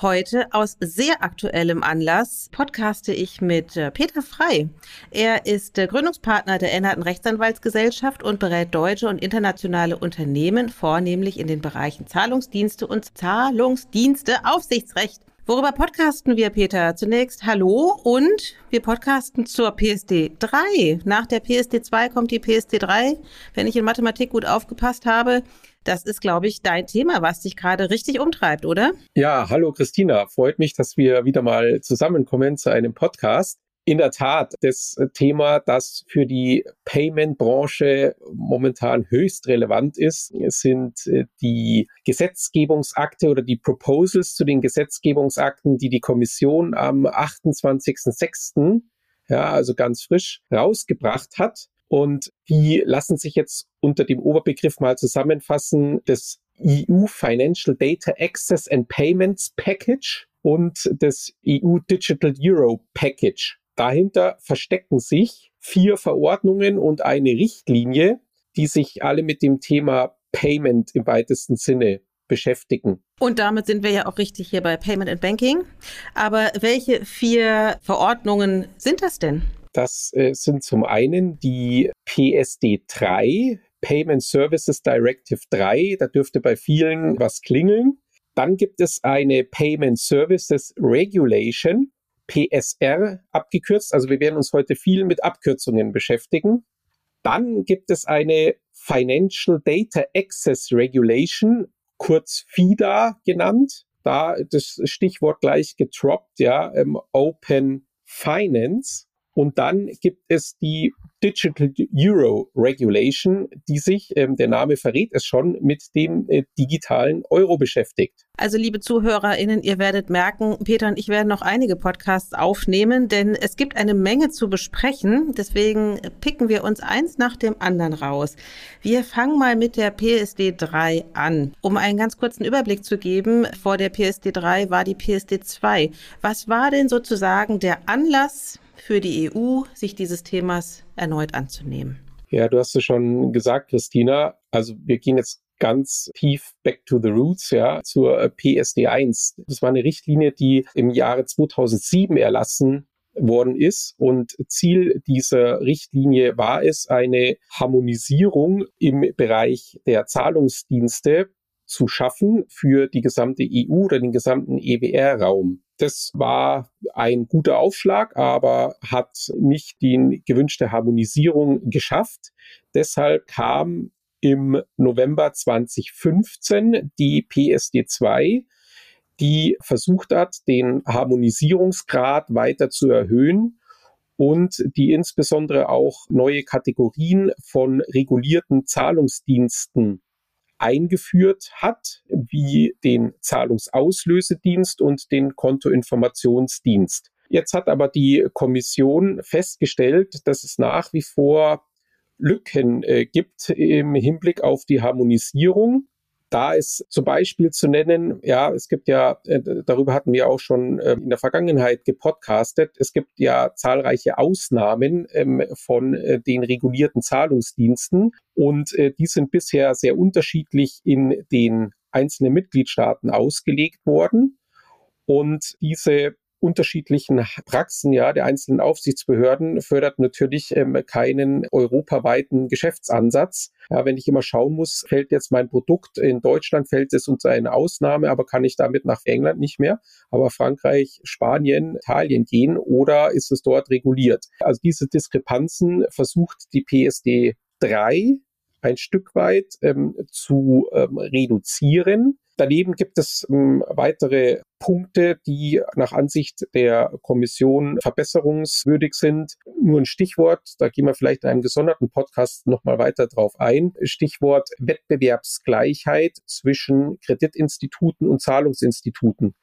Heute aus sehr aktuellem Anlass podcaste ich mit äh, Peter Frei. Er ist Gründungspartner der Ennerten Rechtsanwaltsgesellschaft und berät deutsche und internationale Unternehmen, vornehmlich in den Bereichen Zahlungsdienste und Zahlungsdienste Aufsichtsrecht. Worüber podcasten wir, Peter? Zunächst Hallo und wir podcasten zur PSD 3. Nach der PSD 2 kommt die PSD 3. Wenn ich in Mathematik gut aufgepasst habe, das ist, glaube ich, dein Thema, was dich gerade richtig umtreibt, oder? Ja, hallo Christina. Freut mich, dass wir wieder mal zusammenkommen zu einem Podcast. In der Tat, das Thema, das für die Payment-Branche momentan höchst relevant ist, sind äh, die Gesetzgebungsakte oder die Proposals zu den Gesetzgebungsakten, die die Kommission am 28.06., ja, also ganz frisch, rausgebracht hat. Und die lassen sich jetzt unter dem Oberbegriff mal zusammenfassen des EU Financial Data Access and Payments Package und des EU Digital Euro Package. Dahinter verstecken sich vier Verordnungen und eine Richtlinie, die sich alle mit dem Thema Payment im weitesten Sinne beschäftigen. Und damit sind wir ja auch richtig hier bei Payment and Banking. Aber welche vier Verordnungen sind das denn? Das äh, sind zum einen die PSD 3, Payment Services Directive 3. Da dürfte bei vielen was klingeln. Dann gibt es eine Payment Services Regulation, PSR abgekürzt. Also wir werden uns heute viel mit Abkürzungen beschäftigen. Dann gibt es eine Financial Data Access Regulation, kurz FIDA genannt. Da das Stichwort gleich getroppt, ja, ähm, Open Finance. Und dann gibt es die Digital Euro Regulation, die sich, ähm, der Name verrät es schon, mit dem äh, digitalen Euro beschäftigt. Also liebe ZuhörerInnen, ihr werdet merken, Peter und ich werden noch einige Podcasts aufnehmen, denn es gibt eine Menge zu besprechen. Deswegen picken wir uns eins nach dem anderen raus. Wir fangen mal mit der PSD 3 an. Um einen ganz kurzen Überblick zu geben, vor der PSD 3 war die PSD 2. Was war denn sozusagen der Anlass, für die EU, sich dieses Themas erneut anzunehmen? Ja, du hast es schon gesagt, Christina. Also wir gehen jetzt ganz tief back to the roots, ja, zur PSD 1. Das war eine Richtlinie, die im Jahre 2007 erlassen worden ist. Und Ziel dieser Richtlinie war es, eine Harmonisierung im Bereich der Zahlungsdienste zu schaffen für die gesamte EU oder den gesamten EWR-Raum. Das war ein guter Aufschlag, aber hat nicht die gewünschte Harmonisierung geschafft. Deshalb kam im November 2015 die PSD 2, die versucht hat, den Harmonisierungsgrad weiter zu erhöhen und die insbesondere auch neue Kategorien von regulierten Zahlungsdiensten eingeführt hat, wie den Zahlungsauslösedienst und den Kontoinformationsdienst. Jetzt hat aber die Kommission festgestellt, dass es nach wie vor Lücken äh, gibt im Hinblick auf die Harmonisierung da ist zum Beispiel zu nennen, ja, es gibt ja, äh, darüber hatten wir auch schon äh, in der Vergangenheit gepodcastet, es gibt ja zahlreiche Ausnahmen ähm, von äh, den regulierten Zahlungsdiensten und äh, die sind bisher sehr unterschiedlich in den einzelnen Mitgliedstaaten ausgelegt worden. Und diese unterschiedlichen Praxen ja der einzelnen Aufsichtsbehörden fördert natürlich ähm, keinen europaweiten Geschäftsansatz. Ja, wenn ich immer schauen muss, fällt jetzt mein Produkt in Deutschland, fällt es unter eine Ausnahme, aber kann ich damit nach England nicht mehr, aber Frankreich, Spanien, Italien gehen oder ist es dort reguliert? Also diese Diskrepanzen versucht die PSD 3 ein Stück weit ähm, zu ähm, reduzieren. Daneben gibt es ähm, weitere Punkte, die nach Ansicht der Kommission verbesserungswürdig sind. Nur ein Stichwort, da gehen wir vielleicht in einem gesonderten Podcast nochmal weiter drauf ein. Stichwort Wettbewerbsgleichheit zwischen Kreditinstituten und Zahlungsinstituten.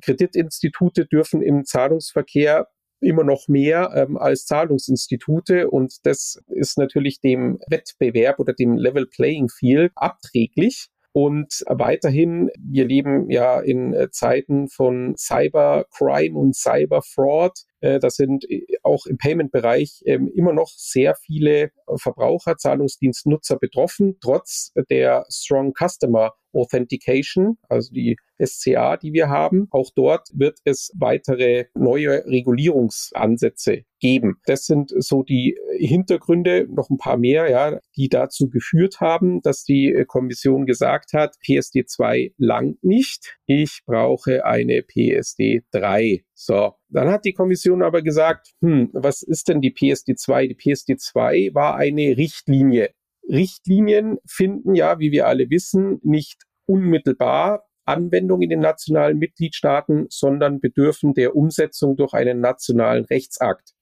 Kreditinstitute dürfen im Zahlungsverkehr immer noch mehr ähm, als Zahlungsinstitute und das ist natürlich dem Wettbewerb oder dem Level Playing Field abträglich. Und weiterhin, wir leben ja in äh, Zeiten von Cybercrime und Cyberfraud. Äh, das sind äh, auch im Payment-Bereich ähm, immer noch sehr viele Verbraucher, Zahlungsdienstnutzer betroffen, trotz der Strong Customer Authentication, also die SCA, die wir haben. Auch dort wird es weitere neue Regulierungsansätze geben. Das sind so die Hintergründe, noch ein paar mehr, ja, die dazu geführt haben, dass die Kommission gesagt hat, PSD 2 langt nicht. Ich brauche eine PSD 3. So, dann hat die Kommission aber gesagt, hm, was ist denn die PSD 2? Die PSD 2 war eine Richtlinie. Richtlinien finden ja, wie wir alle wissen, nicht unmittelbar Anwendung in den nationalen Mitgliedstaaten, sondern bedürfen der Umsetzung durch einen nationalen Rechtsakt.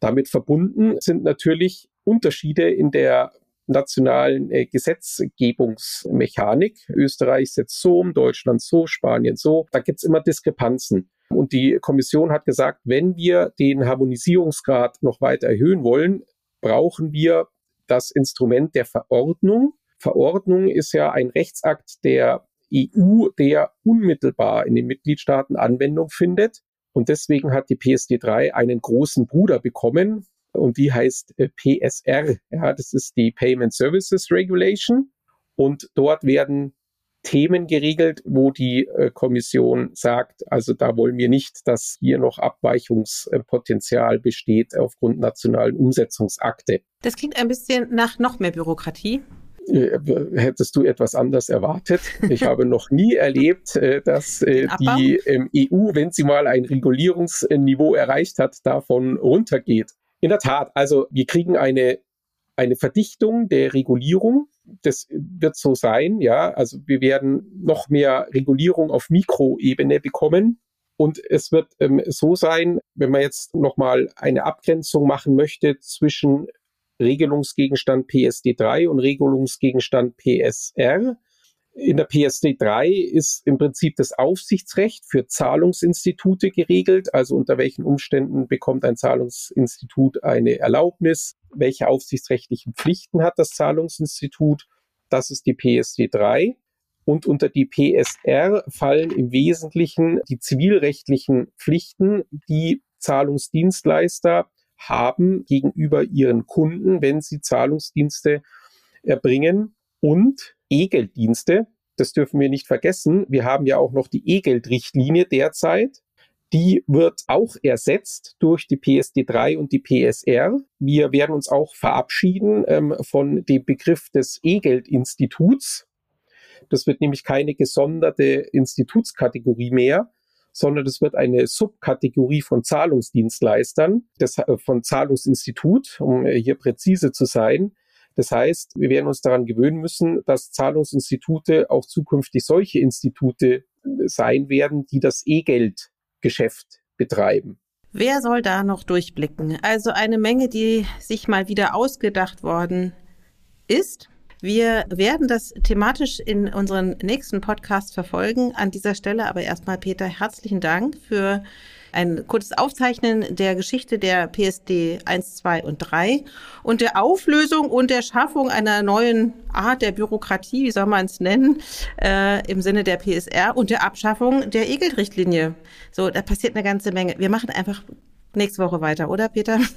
Damit verbunden sind natürlich Unterschiede in der nationalen äh, Gesetzgebungsmechanik. Österreich setzt so um, Deutschland so, Spanien so. Da gibt's immer Diskrepanzen. Und die Kommission hat gesagt, wenn wir den Harmonisierungsgrad noch weiter erhöhen wollen, brauchen wir das Instrument der Verordnung. Verordnung ist ja ein Rechtsakt der EU, der unmittelbar in den Mitgliedstaaten Anwendung findet. Und deswegen hat die PSD3 einen großen Bruder bekommen und die heißt äh, PSR. Ja, das ist die Payment Services Regulation. Und dort werden Themen geregelt, wo die äh, Kommission sagt, also da wollen wir nicht, dass hier noch Abweichungspotenzial besteht aufgrund nationalen Umsetzungsakte. Das klingt ein bisschen nach noch mehr Bürokratie. Äh, hättest du etwas anders erwartet? Ich habe noch nie erlebt, äh, dass die EU, wenn sie mal ein Regulierungsniveau erreicht hat, davon runtergeht. In der Tat, also wir kriegen eine, eine Verdichtung der Regulierung. Das wird so sein, ja. Also wir werden noch mehr Regulierung auf Mikroebene bekommen. Und es wird ähm, so sein, wenn man jetzt nochmal eine Abgrenzung machen möchte zwischen Regelungsgegenstand PSD3 und Regelungsgegenstand PSR. In der PSD3 ist im Prinzip das Aufsichtsrecht für Zahlungsinstitute geregelt, also unter welchen Umständen bekommt ein Zahlungsinstitut eine Erlaubnis, welche aufsichtsrechtlichen Pflichten hat das Zahlungsinstitut. Das ist die PSD3. Und unter die PSR fallen im Wesentlichen die zivilrechtlichen Pflichten, die Zahlungsdienstleister haben gegenüber ihren Kunden, wenn sie Zahlungsdienste erbringen und E-Gelddienste. Das dürfen wir nicht vergessen. Wir haben ja auch noch die E-Geld-Richtlinie derzeit. Die wird auch ersetzt durch die PSD3 und die PSR. Wir werden uns auch verabschieden ähm, von dem Begriff des E-Geld-Instituts. Das wird nämlich keine gesonderte Institutskategorie mehr, sondern es wird eine Subkategorie von Zahlungsdienstleistern, das, äh, von Zahlungsinstitut, um äh, hier präzise zu sein. Das heißt, wir werden uns daran gewöhnen müssen, dass Zahlungsinstitute auch zukünftig solche Institute äh, sein werden, die das E-Geld-Geschäft betreiben. Wer soll da noch durchblicken? Also eine Menge, die sich mal wieder ausgedacht worden ist. Wir werden das thematisch in unseren nächsten Podcast verfolgen. An dieser Stelle aber erstmal, Peter, herzlichen Dank für ein kurzes Aufzeichnen der Geschichte der PSD 1, 2 und 3 und der Auflösung und der Schaffung einer neuen Art der Bürokratie, wie soll man es nennen, äh, im Sinne der PSR und der Abschaffung der EGEL-Richtlinie. So, da passiert eine ganze Menge. Wir machen einfach nächste Woche weiter, oder Peter?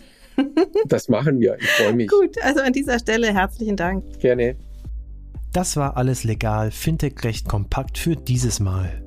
Das machen wir. Ich freue mich. Gut, also an dieser Stelle herzlichen Dank. Gerne. Das war alles legal, Fintech recht kompakt für dieses Mal.